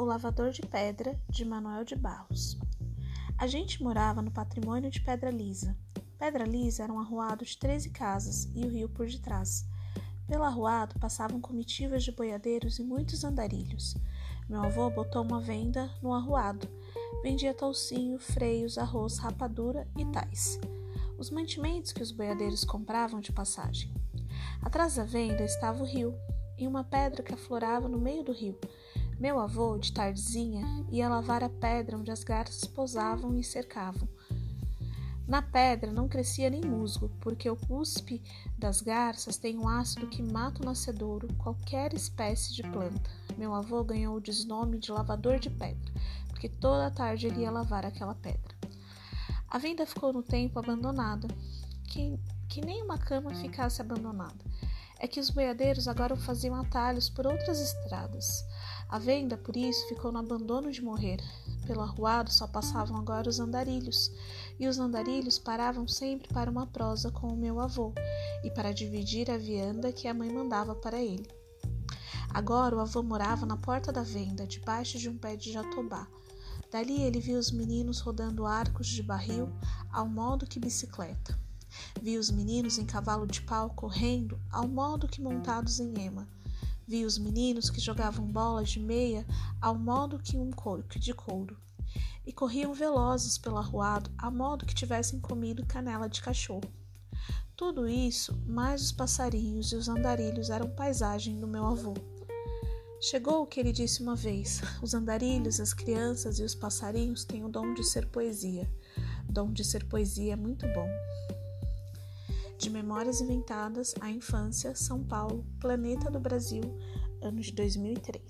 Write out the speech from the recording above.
O Lavador de Pedra, de Manuel de Barros. A gente morava no patrimônio de Pedra Lisa. Pedra Lisa era um arruado de 13 casas e o rio por detrás. Pelo arruado passavam comitivas de boiadeiros e muitos andarilhos. Meu avô botou uma venda no arruado. Vendia toucinho, freios, arroz, rapadura e tais. Os mantimentos que os boiadeiros compravam de passagem. Atrás da venda estava o rio, e uma pedra que aflorava no meio do rio. Meu avô, de tardezinha, ia lavar a pedra onde as garças pousavam e cercavam. Na pedra não crescia nem musgo, porque o cuspe das garças tem um ácido que mata o nascedouro, qualquer espécie de planta. Meu avô ganhou o desnome de lavador de pedra, porque toda tarde ele ia lavar aquela pedra. A venda ficou no tempo abandonada, que, que nem uma cama ficasse abandonada é que os boiadeiros agora faziam atalhos por outras estradas. A venda, por isso, ficou no abandono de morrer. Pelo arruado só passavam agora os andarilhos, e os andarilhos paravam sempre para uma prosa com o meu avô e para dividir a vianda que a mãe mandava para ele. Agora o avô morava na porta da venda, debaixo de um pé de jatobá. Dali ele viu os meninos rodando arcos de barril ao modo que bicicleta. Vi os meninos em cavalo de pau correndo, ao modo que montados em ema. Vi os meninos que jogavam bolas de meia, ao modo que um corco de couro. E corriam velozes pelo arruado, a modo que tivessem comido canela de cachorro. Tudo isso, mais os passarinhos e os andarilhos, eram paisagem do meu avô. Chegou o que ele disse uma vez: os andarilhos, as crianças e os passarinhos têm o dom de ser poesia. Dom de ser poesia é muito bom. De Memórias Inventadas, A Infância, São Paulo, Planeta do Brasil, ano de 2003.